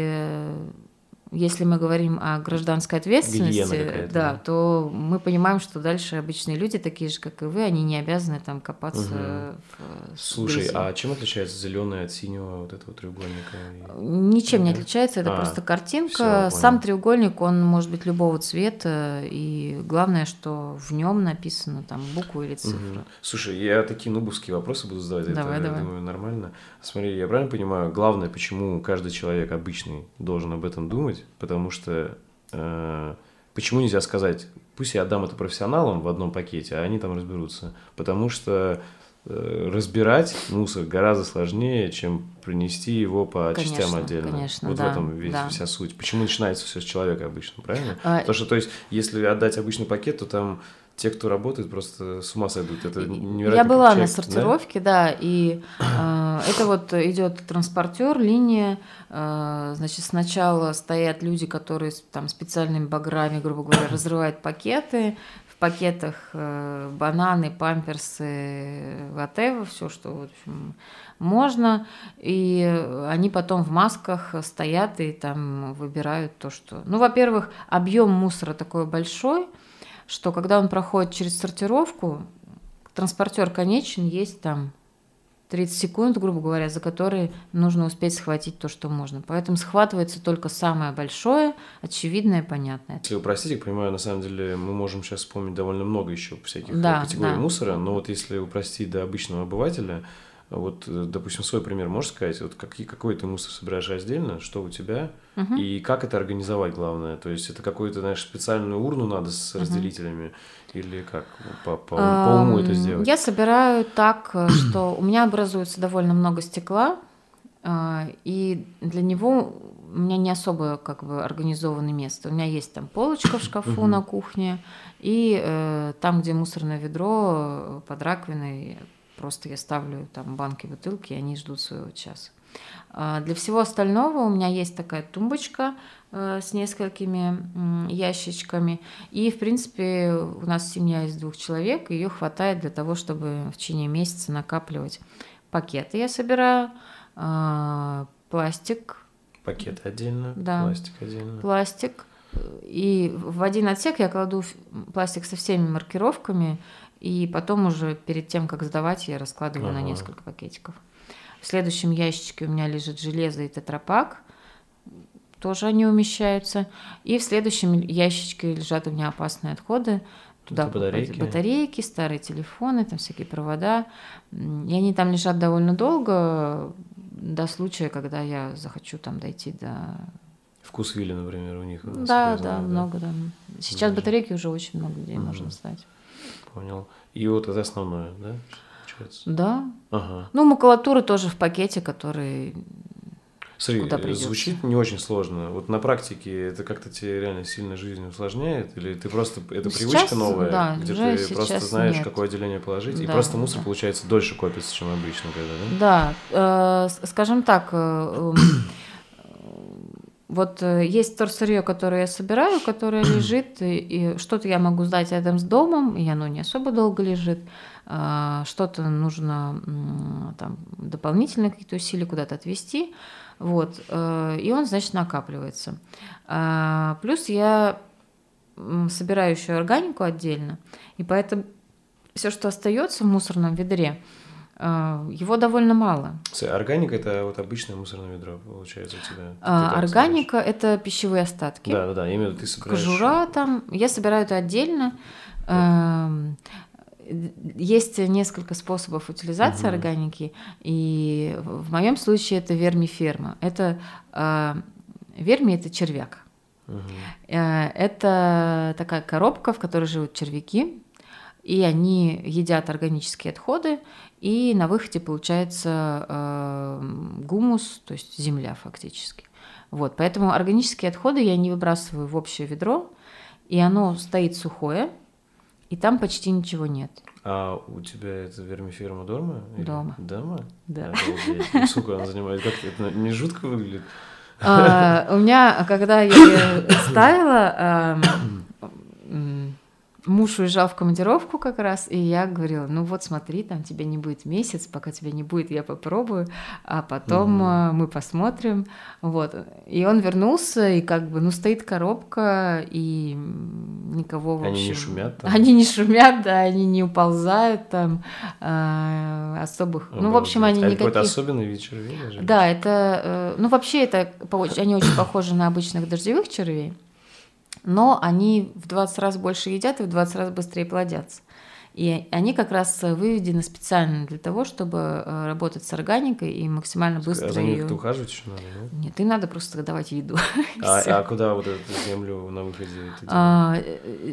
[SPEAKER 3] если мы говорим о гражданской ответственности, да, то мы понимаем, что дальше обычные люди, такие же, как и вы, они не обязаны там копаться угу. в
[SPEAKER 2] Слушай, грязи. а чем отличается зеленый от синего вот этого треугольника?
[SPEAKER 3] Ничем не отличается, это а, просто картинка. Всё, Сам треугольник, он может быть любого цвета, и главное, что в нем написано там букву или цифру. Угу.
[SPEAKER 2] Слушай, я такие нубовские вопросы буду задавать,
[SPEAKER 3] давай,
[SPEAKER 2] это,
[SPEAKER 3] давай.
[SPEAKER 2] я думаю, нормально. Смотри, я правильно понимаю, главное, почему каждый человек обычный должен об этом думать, потому что э, почему нельзя сказать, пусть я отдам это профессионалам в одном пакете, а они там разберутся, потому что э, разбирать мусор гораздо сложнее, чем принести его по
[SPEAKER 3] конечно,
[SPEAKER 2] частям отдельно.
[SPEAKER 3] Конечно,
[SPEAKER 2] вот
[SPEAKER 3] да,
[SPEAKER 2] в этом весь,
[SPEAKER 3] да.
[SPEAKER 2] вся суть. Почему начинается все с человека обычно, правильно? А... Потому что, то есть, если отдать обычный пакет, то там те, кто работает, просто с ума сойдут. Это невероятно.
[SPEAKER 3] Я была человек, на сортировке, да, да и э, это вот идет транспортер, линия. Э, значит, сначала стоят люди, которые там специальными баграми, грубо говоря, разрывают пакеты. В пакетах э, бананы, памперсы, whatever, все, что в общем, можно. И они потом в масках стоят и там выбирают то, что. Ну, во-первых, объем мусора такой большой что когда он проходит через сортировку, транспортер конечен, есть там 30 секунд, грубо говоря, за которые нужно успеть схватить то, что можно. Поэтому схватывается только самое большое, очевидное, понятное.
[SPEAKER 2] Если упростить, я понимаю, на самом деле мы можем сейчас вспомнить довольно много еще всяких да, категорий да. мусора, но вот если упростить до обычного обывателя, вот, э, допустим, свой пример можешь сказать, вот какие, какой ты мусор собираешь раздельно, что у тебя, угу. и как это организовать, главное? То есть это какую-то, знаешь, специальную урну надо с разделителями, угу. или как по, по, по уму это сделать?
[SPEAKER 3] Я собираю так, э, что у меня образуется довольно много стекла, э, и для него у меня не особо как бы организованное место. У меня есть там полочка в шкафу на кухне, и э, там, где мусорное ведро под раковиной, Просто я ставлю там банки, бутылки, и они ждут своего часа. А, для всего остального у меня есть такая тумбочка э, с несколькими ящичками. И, в принципе, у нас семья из двух человек, ее хватает для того, чтобы в течение месяца накапливать пакеты. Я собираю а, пластик.
[SPEAKER 2] Пакеты отдельно,
[SPEAKER 3] да,
[SPEAKER 2] пластик отдельно.
[SPEAKER 3] Пластик. И в один отсек я кладу пластик со всеми маркировками, и потом уже перед тем, как сдавать, я раскладываю ага. на несколько пакетиков. В следующем ящичке у меня лежит железо и тетрапак. Тоже они умещаются. И в следующем ящичке лежат у меня опасные отходы. Туда батарейки. батарейки, старые телефоны, там всякие провода. И они там лежат довольно долго, до случая, когда я захочу там дойти до
[SPEAKER 2] Вкус Вилли, например, у них.
[SPEAKER 3] Да, да, да, много, да. Сейчас Даже. батарейки уже очень много где угу. можно ставить
[SPEAKER 2] понял. И вот это основное, да?
[SPEAKER 3] Получается? Да. Ага. Ну, макулатура тоже в пакете, который
[SPEAKER 2] Смотри, куда звучит не очень сложно. Вот на практике это как-то тебе реально сильно жизнь усложняет? Или ты просто, это сейчас, привычка новая,
[SPEAKER 3] да,
[SPEAKER 2] где ты просто знаешь, нет. какое отделение положить, да, и просто мусор, да. получается, дольше копится, чем обычно, когда,
[SPEAKER 3] да? Да, э, скажем так, э, эм, вот э, есть торсырье, которое я собираю, которое лежит, и, и что-то я могу сдать рядом с домом, и оно не особо долго лежит. А, что-то нужно там, дополнительно какие-то усилия куда-то отвести. Вот, э, и он, значит, накапливается. А, плюс я собираю еще органику отдельно, и поэтому все, что остается в мусорном ведре, его довольно мало.
[SPEAKER 2] Органика это вот обычное мусорное ведро, получается, у тебя.
[SPEAKER 3] А, органика это пищевые остатки.
[SPEAKER 2] Да, да, да. Именно ты собираешь.
[SPEAKER 3] Кожура там. Я собираю это отдельно. Эм, есть несколько способов утилизации угу. органики, и в моем случае это вермиферма. Это э, верми это червяк. Угу. Это такая коробка, в которой живут червяки, и они едят органические отходы, и на выходе получается э, гумус, то есть земля фактически. Вот, поэтому органические отходы я не выбрасываю в общее ведро, и оно стоит сухое, и там почти ничего нет.
[SPEAKER 2] А у тебя это вермиферма дома?
[SPEAKER 3] Дома.
[SPEAKER 2] Дома?
[SPEAKER 3] Да.
[SPEAKER 2] Обалдеть. Сколько она занимает? Как это не жутко выглядит?
[SPEAKER 3] А, у меня, когда я ставила, муж уезжал в командировку как раз, и я говорила, ну вот смотри, там тебя не будет месяц, пока тебя не будет, я попробую, а потом mm мы посмотрим, вот. И он вернулся, и как бы, ну стоит коробка, и никого, в общем...
[SPEAKER 2] Они не шумят там?
[SPEAKER 3] Они не шумят, да, они не уползают там, э, особых... Обалдеть. Ну, в общем, они а никаких...
[SPEAKER 2] какой-то особенный вид червей?
[SPEAKER 3] Да, это... Э, ну, вообще, это... Они очень похожи на обычных дождевых червей но они в 20 раз больше едят и в 20 раз быстрее плодятся. И они как раз выведены специально для того, чтобы э, работать с органикой и максимально быстро
[SPEAKER 2] а за ее... ухаживать еще надо,
[SPEAKER 3] да? Нет, им надо просто давать еду.
[SPEAKER 2] А, а куда вот эту землю на выходе а,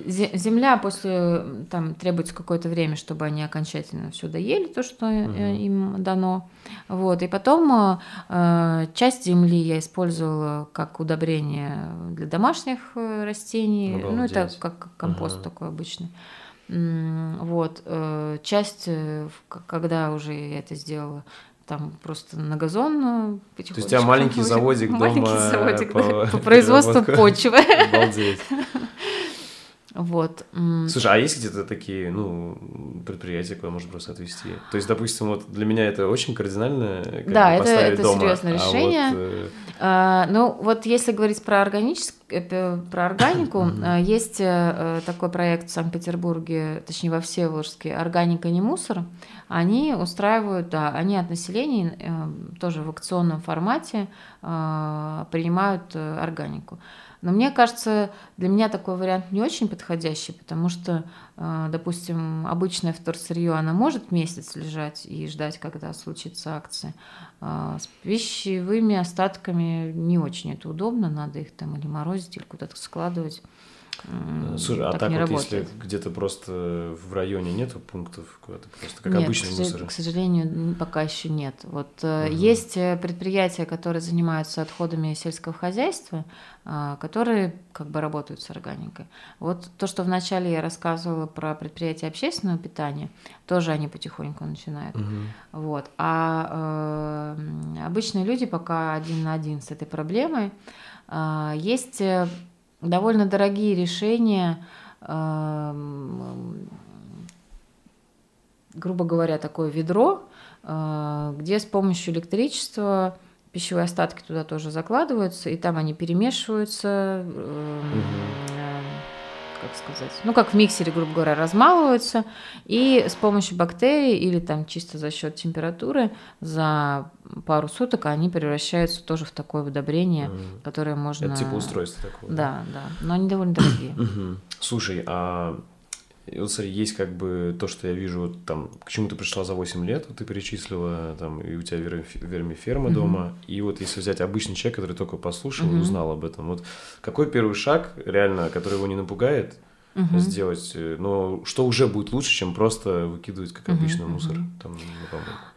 [SPEAKER 3] Земля после там требуется какое-то время, чтобы они окончательно все доели, то, что угу. им дано. Вот. И потом э, часть земли я использовала как удобрение для домашних растений. Обалдеть. Ну, это как компост ага. такой обычный. Вот. Э, часть, э, когда уже я это сделала, там просто на газон
[SPEAKER 2] потихонечку. То есть у тебя маленький заводик
[SPEAKER 3] маленький
[SPEAKER 2] дома
[SPEAKER 3] заводик, по, по производству почвы.
[SPEAKER 2] Обалдеть.
[SPEAKER 3] Вот.
[SPEAKER 2] Слушай, а есть где-то такие, ну, предприятия, куда можно просто отвезти? То есть, допустим, вот для меня это очень кардинально.
[SPEAKER 3] Да, это, это дома, серьезное решение. А вот, э... а, ну, вот если говорить про органическое, э, про органику, э, есть э, такой проект в Санкт-Петербурге, точнее во Всеволожске, «Органика не мусор». Они устраивают, да, они от населения тоже в акционном формате принимают органику. Но мне кажется, для меня такой вариант не очень подходящий, потому что, э, допустим, обычное вторсырье, она может месяц лежать и ждать, когда случится акция. А с пищевыми остатками не очень это удобно, надо их там или морозить, или куда-то складывать.
[SPEAKER 2] Слушай, а так, вот работает. если где-то просто в районе нету пунктов, куда-то просто как нет, обычный мусор?
[SPEAKER 3] к сожалению, пока еще нет. Вот угу. есть э, предприятия, которые занимаются отходами сельского хозяйства, а, которые как бы работают с органикой. Вот то, что вначале я рассказывала про предприятия общественного питания, тоже они потихоньку начинают. Угу. Вот. А э, обычные люди пока один на один с этой проблемой. Э, есть довольно дорогие решения, эм, грубо говоря, такое ведро, э, где с помощью электричества пищевые остатки туда тоже закладываются, и там они перемешиваются, угу как сказать, ну как в миксере, грубо говоря, размалываются, и с помощью бактерий или там чисто за счет температуры за пару суток они превращаются тоже в такое удобрение, mm. которое можно...
[SPEAKER 2] Это типа устройство такое.
[SPEAKER 3] Да, да, но они довольно дорогие.
[SPEAKER 2] Слушай, а и вот смотри, есть как бы то, что я вижу, там, к чему ты пришла за 8 лет, вот ты перечислила, там, и у тебя вермиферма uh-huh. дома, и вот если взять обычный человек, который только послушал uh-huh. и узнал об этом, вот какой первый шаг, реально, который его не напугает, uh-huh. сделать, э, но что уже будет лучше, чем просто выкидывать, как обычно, uh-huh. мусор там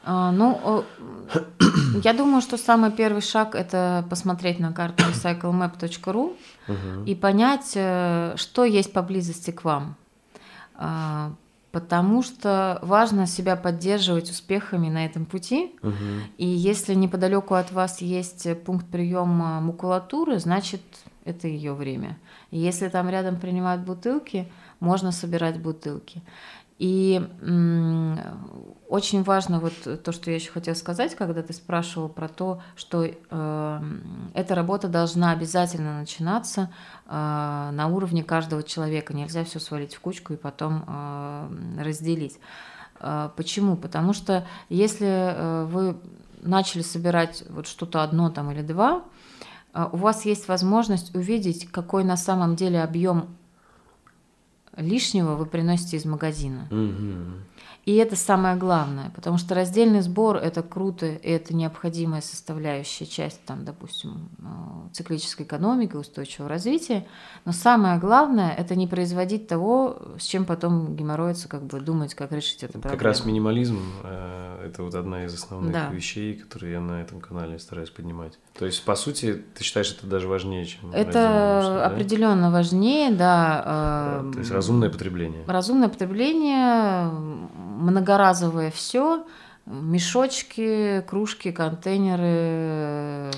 [SPEAKER 3] А, ну, я думаю, что самый первый шаг – это посмотреть на карту recyclemap.ru uh-huh. и понять, э, что есть поблизости к вам. А, потому что важно себя поддерживать успехами на этом пути. Угу. И если неподалеку от вас есть пункт приема макулатуры, значит это ее время. И если там рядом принимают бутылки, можно собирать бутылки. И очень важно вот то, что я еще хотела сказать, когда ты спрашивал про то, что э, эта работа должна обязательно начинаться на уровне каждого человека. Нельзя все свалить в кучку и потом э, разделить. А, почему? Потому что если вы начали собирать вот что-то одно там или два, а, у вас есть возможность увидеть, какой на самом деле объем лишнего вы приносите из магазина.
[SPEAKER 2] Мгм.
[SPEAKER 3] И это самое главное, потому что раздельный сбор это круто, и это необходимая составляющая часть, там, допустим, э, циклической экономики, устойчивого развития. Но самое главное это не производить того, с чем потом геморроиться, как бы думать, как решить эту проблему.
[SPEAKER 2] Как раз минимализм э, это вот одна из основных
[SPEAKER 3] Да.
[SPEAKER 2] вещей, которые я на этом канале стараюсь поднимать. То есть, по сути, ты считаешь, это даже важнее, чем
[SPEAKER 3] Это
[SPEAKER 2] имущество, да?
[SPEAKER 3] определенно важнее, да.
[SPEAKER 2] Да, То есть разумное потребление.
[SPEAKER 3] Разумное потребление, многоразовое все, мешочки, кружки, контейнеры.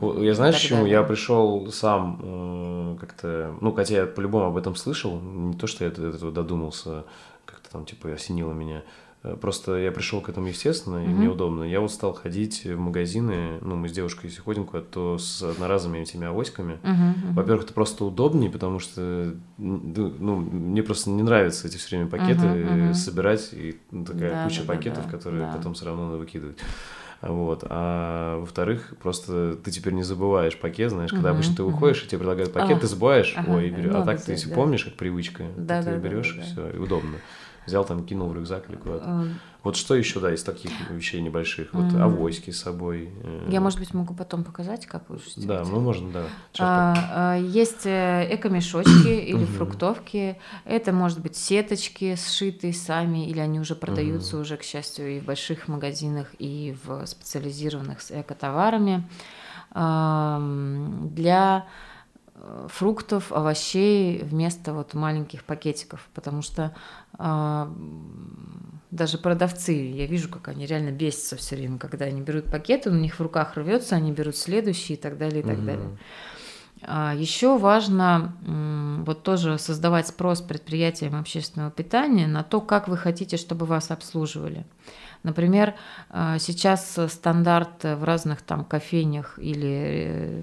[SPEAKER 2] Я знаешь, почему? Я пришел сам э, как-то, ну, хотя я по-любому об этом слышал, не то, что я до этого додумался, как-то там, типа, осенило меня. Э, Просто я пришел к этому естественно, и
[SPEAKER 3] Мгм.
[SPEAKER 2] мне удобно. Я вот стал ходить в магазины, ну, мы с девушкой, если ходим куда-то, то с одноразовыми этими авоськами.
[SPEAKER 3] Мгм.
[SPEAKER 2] Во-первых, это просто удобнее, потому что ну, мне просто не нравится эти все время пакеты э,
[SPEAKER 3] мгм.
[SPEAKER 2] собирать, и ну, такая
[SPEAKER 3] Да,
[SPEAKER 2] куча
[SPEAKER 3] да,
[SPEAKER 2] пакетов,
[SPEAKER 3] да,
[SPEAKER 2] которые
[SPEAKER 3] да.
[SPEAKER 2] потом все равно надо выкидывать. Вот. А во-вторых, просто ты теперь не забываешь пакет, знаешь, когда обычно ты
[SPEAKER 3] мгм.
[SPEAKER 2] выходишь, и тебе предлагают пакет,
[SPEAKER 3] А,
[SPEAKER 2] ты забываешь,
[SPEAKER 3] ага,
[SPEAKER 2] ой, и беру. А так ты, если
[SPEAKER 3] да.
[SPEAKER 2] помнишь, как привычка,
[SPEAKER 3] Да,
[SPEAKER 2] ты
[SPEAKER 3] да,
[SPEAKER 2] берешь,
[SPEAKER 3] да,
[SPEAKER 2] и
[SPEAKER 3] да.
[SPEAKER 2] все, и удобно. Взял там, кинул в рюкзак или куда-то.
[SPEAKER 3] Э,
[SPEAKER 2] Вот что еще, да, из таких вещей небольших? Вот
[SPEAKER 3] Мгм.
[SPEAKER 2] авоськи с собой. э,
[SPEAKER 3] Я, может быть, могу потом показать, как лучше
[SPEAKER 2] Да, ну можно, да.
[SPEAKER 3] А, а, Есть э, эко-мешочки или фруктовки. Это может быть сеточки, сшитые сами, или они уже продаются уже, к счастью, и в больших магазинах, и в специализированных с эко-товарами. Ам, Для фруктов, овощей вместо вот маленьких пакетиков, потому что а, даже продавцы, я вижу, как они реально бесятся все время, когда они берут пакеты, у них в руках рвется, они берут следующий и так далее, и так
[SPEAKER 2] Мгм.
[SPEAKER 3] далее. Еще важно вот тоже создавать спрос предприятиям общественного питания на то, как вы хотите, чтобы вас обслуживали. Например, а, сейчас стандарт в разных там кофейнях или э,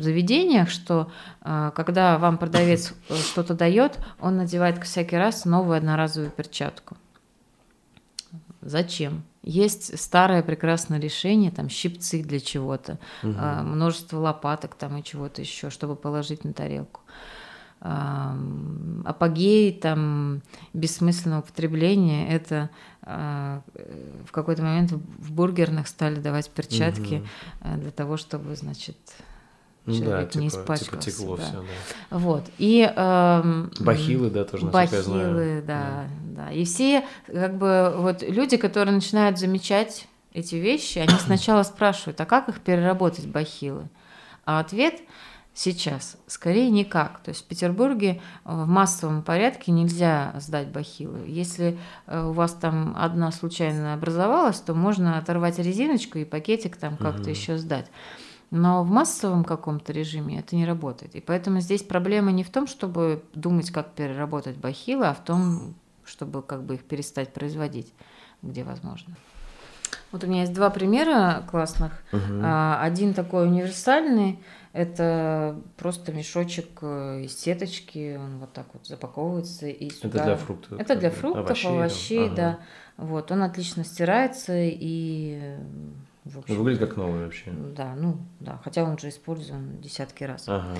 [SPEAKER 3] заведениях, что а, когда вам продавец э, что-то дает, он надевает всякий раз новую одноразовую перчатку. Зачем? Есть старое прекрасное решение, там щипцы для чего-то, а, множество лопаток там и чего-то еще, чтобы положить на тарелку. Ам, Апогей там бессмысленного потребления это а, э, в какой-то момент в бургерных стали давать перчатки а, для того, чтобы, значит,
[SPEAKER 2] Ну да,
[SPEAKER 3] человек не
[SPEAKER 2] типа, типа
[SPEAKER 3] испачкался,
[SPEAKER 2] текло
[SPEAKER 3] да.
[SPEAKER 2] все, да.
[SPEAKER 3] вот. И ам,
[SPEAKER 2] Бахилы, да, тоже, насколько я знаю.
[SPEAKER 3] Бахилы, да, да. И все, как бы, вот люди, которые начинают замечать эти вещи, они сначала спрашивают, а как их переработать, бахилы? А ответ сейчас скорее никак. То есть в Петербурге э, в массовом порядке нельзя сдать бахилы. Если э, у вас там одна случайно образовалась, то можно оторвать резиночку и пакетик там как-то
[SPEAKER 2] Мгм.
[SPEAKER 3] еще сдать. Но в массовом каком-то режиме это не работает. И поэтому здесь проблема не в том, чтобы думать, как переработать бахилы, а в том, чтобы как бы их перестать производить, где возможно. Вот у меня есть два примера классных. А, Один такой универсальный, это просто мешочек э, из сеточки, он вот так вот запаковывается и сюда.
[SPEAKER 2] Это для фруктов.
[SPEAKER 3] Это для
[SPEAKER 2] бы,
[SPEAKER 3] фруктов, овощей,
[SPEAKER 2] овощей, там.
[SPEAKER 3] да.
[SPEAKER 2] Ага.
[SPEAKER 3] Вот, он отлично стирается и э, в
[SPEAKER 2] Ну,
[SPEAKER 3] общем,
[SPEAKER 2] Выглядит как новый вообще.
[SPEAKER 3] да, ну да, хотя он же использован десятки раз.
[SPEAKER 2] Ага.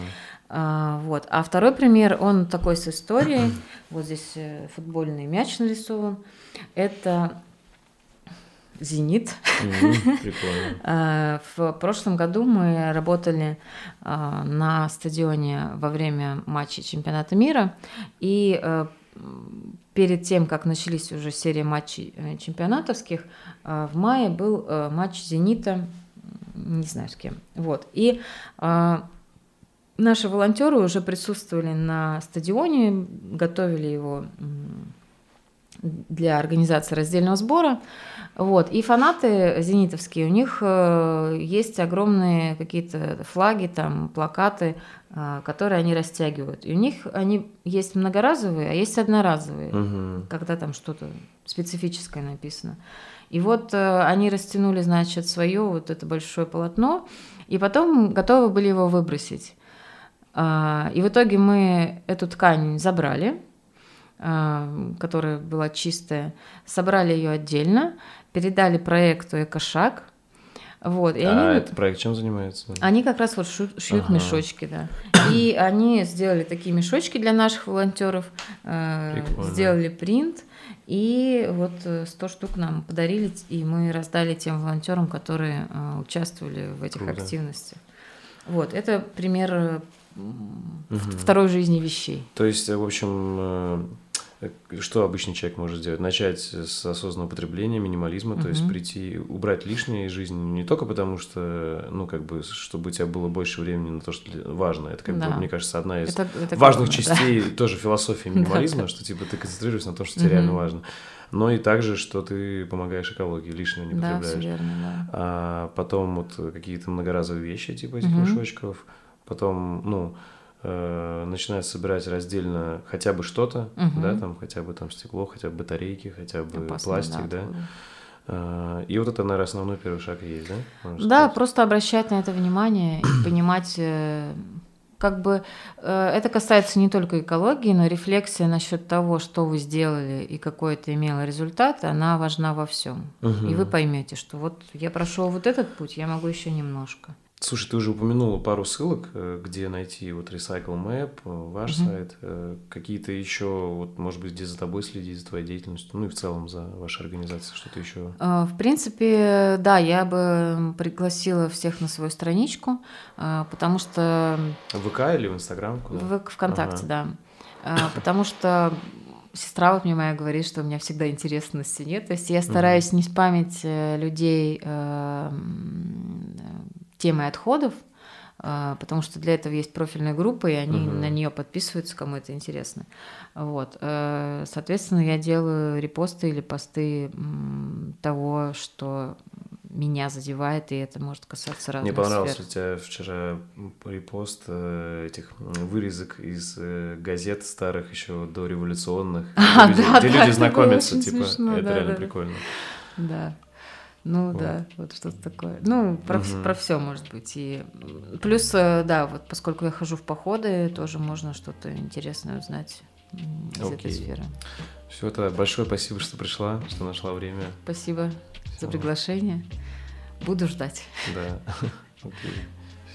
[SPEAKER 3] А, вот. А второй пример, он такой с историей. Вот здесь э, футбольный мяч нарисован. Это Зенит.
[SPEAKER 2] Прикольно.
[SPEAKER 3] А, В прошлом году мы работали а, на стадионе во время матчей чемпионата мира. И м, перед тем, как начались уже серия матчей э, чемпионатовских, а, в мае был э, матч «Зенита», не знаю с кем. Вот. И а, наши волонтеры уже присутствовали на стадионе, готовили его для организации раздельного сбора. Вот. И фанаты зенитовские, у них э, есть огромные какие-то флаги, там, плакаты, э, которые они растягивают. И у них они есть многоразовые, а есть одноразовые,
[SPEAKER 2] Мгм.
[SPEAKER 3] когда там что-то специфическое написано. И вот э, они растянули, значит, свое вот это большое полотно, и потом готовы были его выбросить. А, И в итоге мы эту ткань забрали, которая была чистая, собрали ее отдельно, передали проекту «Экошаг», вот,
[SPEAKER 2] и а они, этот проект чем занимается?
[SPEAKER 3] Они как раз вот шьют, шьют ага. мешочки, да. И они сделали такие мешочки для наших волонтеров, э, сделали принт, и вот 100 штук нам подарили, и мы раздали тем волонтерам, которые э, участвовали в этих Круто. активностях. Вот, это пример угу. второй жизни вещей.
[SPEAKER 2] То есть, в общем, что обычный человек может сделать? Начать с осознанного потребления, минимализма, угу. то есть прийти, убрать лишнее из жизни не только потому, что, ну, как бы, чтобы у тебя было больше времени на то, что важно. Это, как да. бы, мне кажется, одна из это, это важных главное, частей да. тоже философии минимализма, что, типа, ты концентрируешься на том, что тебе реально важно. Но и также, что ты помогаешь экологии, лишнего не потребляешь. Да, все верно, да. А потом вот какие-то многоразовые вещи, типа этих мешочков. Потом, ну, э, начинают собирать раздельно хотя бы что-то, угу. да, там хотя бы там стекло, хотя бы батарейки, хотя бы Опасно, пластик, да. да. Э, и вот это, наверное, основной первый шаг есть, да?
[SPEAKER 3] Можно да, сказать? просто обращать на это внимание и понимать, э, как бы э, это касается не только экологии, но рефлексия насчет того, что вы сделали и какой это имело результат, она важна во всем. Угу. И вы поймете, что вот я прошел вот этот путь, я могу еще немножко.
[SPEAKER 2] Слушай, ты уже упомянула пару ссылок, э, где найти вот Recycle Map, э, ваш угу. сайт, э, какие-то еще, вот, может быть, где за тобой следить, за твоей деятельностью, ну и в целом за вашей организацией, что-то еще?
[SPEAKER 3] В принципе, да, я бы пригласила всех на свою страничку, потому что...
[SPEAKER 2] В ВК или в Инстаграм?
[SPEAKER 3] В ВКонтакте, ага. да. Потому что сестра вот мне моя говорит, что у меня всегда интересности нет. То есть я стараюсь не спамить людей темой отходов, а, потому что для этого есть профильная группа, и они угу. на нее подписываются, кому это интересно. Вот. Э, соответственно, я делаю репосты или посты того, что меня задевает, и это может касаться разных
[SPEAKER 2] Мне понравился
[SPEAKER 3] сфер.
[SPEAKER 2] у тебя вчера репост э, этих вырезок из э, газет старых еще до революционных, а, где, да, люди, да, люди знакомятся, типа, смешно, это да, реально да. прикольно.
[SPEAKER 3] Да. Ну вот. да, вот что-то такое. Ну, про, угу. про все может быть. И плюс, э, да, вот поскольку я хожу в походы, тоже можно что-то интересное узнать из Окей. этой сферы.
[SPEAKER 2] Все, это большое спасибо, что пришла, что нашла время.
[SPEAKER 3] Спасибо все. за приглашение. Буду ждать.
[SPEAKER 2] Да. Окей.